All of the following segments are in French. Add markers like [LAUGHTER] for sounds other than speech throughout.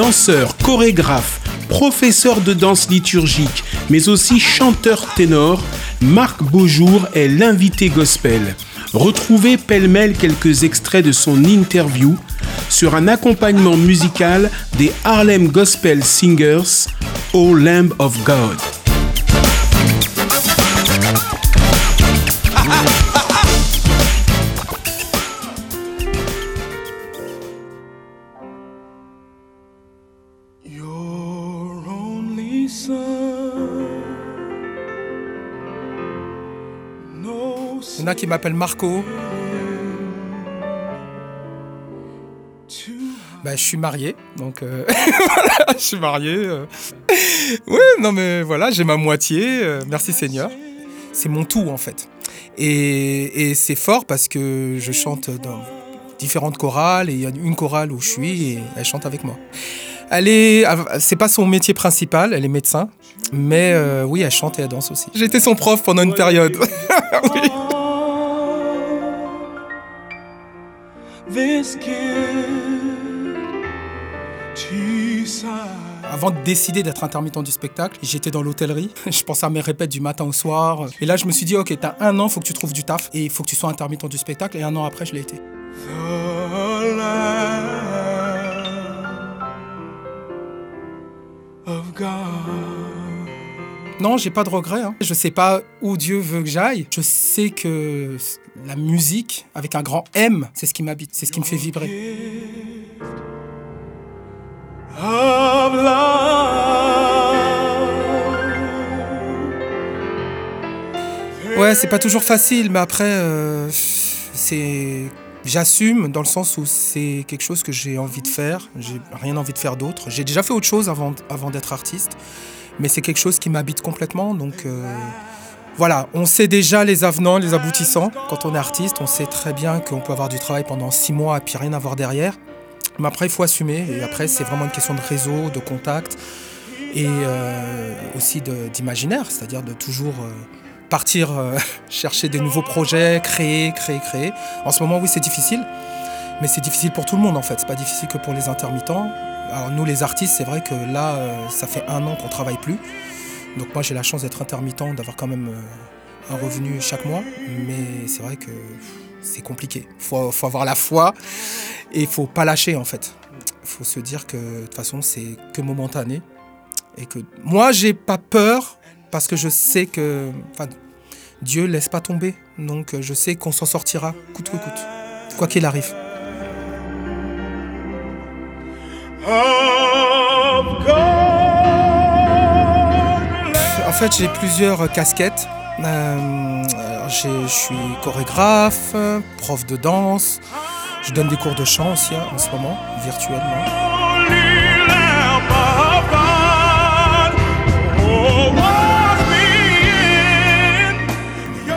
Danseur, chorégraphe, professeur de danse liturgique, mais aussi chanteur ténor, Marc Beaujour est l'invité gospel. Retrouvez pêle-mêle quelques extraits de son interview sur un accompagnement musical des Harlem Gospel Singers, O Lamb of God. Il y en a qui m'appellent Marco. Bah, je suis marié, donc euh, [LAUGHS] voilà, je suis marié. euh. Ouais, non mais voilà, j'ai ma moitié. euh, merci Seigneur. C'est mon tout en fait. Et, et c'est fort parce que je chante dans différentes chorales et il y a une chorale où je suis et elle chante avec moi. Elle est, c'est pas son métier principal, elle est médecin, mais euh, oui, elle chante et elle danse aussi. J'étais son prof pendant une période. [LAUGHS] Oui. Avant de décider d'être intermittent du spectacle, j'étais dans l'hôtellerie. [LAUGHS] Je pensais à mes répètes du matin au soir. Et là, je me suis dit, ok, t'as un an, faut que tu trouves du taf et il faut que tu sois intermittent du spectacle. Et un an après, je l'ai été. Non, j'ai pas de regrets. Hein. Je sais pas où Dieu veut que j'aille. Je sais que la musique, avec un grand M, c'est ce qui m'habite, c'est ce qui me fait vibrer. Ouais, c'est pas toujours facile, mais après, euh, c'est. J'assume dans le sens où c'est quelque chose que j'ai envie de faire. J'ai rien envie de faire d'autre. J'ai déjà fait autre chose avant, d'être artiste, mais c'est quelque chose qui m'habite complètement. Donc euh, voilà, on sait déjà les avenants, les aboutissants. Quand on est artiste, on sait très bien qu'on peut avoir du travail pendant six mois et puis rien avoir derrière. Mais après, il faut assumer. Et après, c'est vraiment une question de réseau, de contact et euh, aussi d'imaginaire, c'est-à-dire de toujours euh, partir euh, [LAUGHS] chercher des nouveaux projets, créer, créer, créer. En ce moment, oui, c'est difficile, mais c'est difficile pour tout le monde en fait. C'est pas difficile que pour les intermittents. Alors nous, les artistes, c'est vrai que là, euh, ça fait un an qu'on travaille plus. Donc moi, j'ai la chance d'être intermittent, d'avoir quand même euh, un revenu chaque mois, mais c'est vrai que c'est compliqué. Faut, faut avoir la foi et il faut pas lâcher en fait. Il faut se dire que de toute façon, c'est que momentané et que moi, j'ai pas peur parce que je sais que enfin, Dieu laisse pas tomber. Donc euh, je sais qu'on s'en sortira coûte que coûte, quoi qu'il arrive. En fait, j'ai plusieurs casquettes. Euh, je suis chorégraphe, prof de danse. Je donne des cours de chant aussi hein, en ce moment, virtuellement.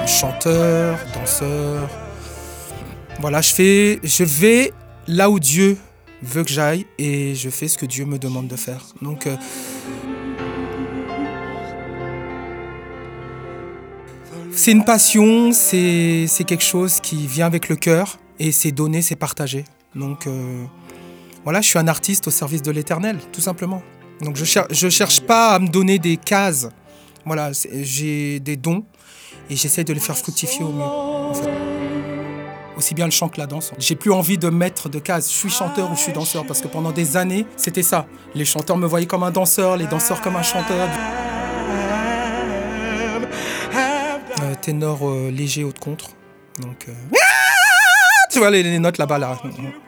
Chanteur, danseur. Voilà, je fais, je vais là où Dieu veut que j'aille et je fais ce que Dieu me demande de faire. Donc, euh, c'est une passion, c'est quelque chose qui vient avec le cœur et c'est donné, c'est partagé. Donc, euh, voilà, je suis un artiste au service de l'Éternel, tout simplement. Donc, je cher je cherche pas à me donner des cases. Voilà, j'ai des dons et j'essaie de les faire fructifier au mieux. Aussi bien le chant que la danse. J'ai plus envie de mettre de cases. Je suis chanteur ou je suis danseur parce que pendant des années, c'était ça. Les chanteurs me voyaient comme un danseur, les danseurs comme un chanteur. Euh, ténor euh, léger, haut de contre. Donc, euh, [LAUGHS] tu vois les, les notes là-bas là.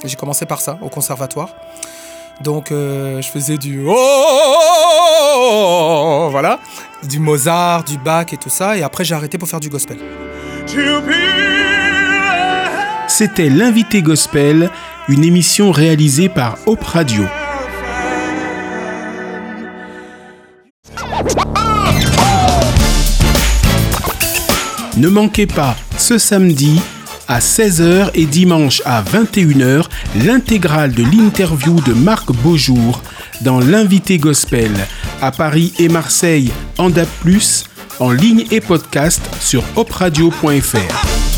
J'ai commencé par ça au conservatoire. Donc euh, je faisais du oh voilà, du Mozart, du Bach et tout ça. Et après j'ai arrêté pour faire du gospel. C'était l'invité gospel, une émission réalisée par Hop Radio. Ne manquez pas ce samedi à 16h et dimanche à 21h l'intégrale de l'interview de Marc Beaujour dans l'invité gospel à Paris et Marseille en DAP+, en ligne et podcast sur opradio.fr.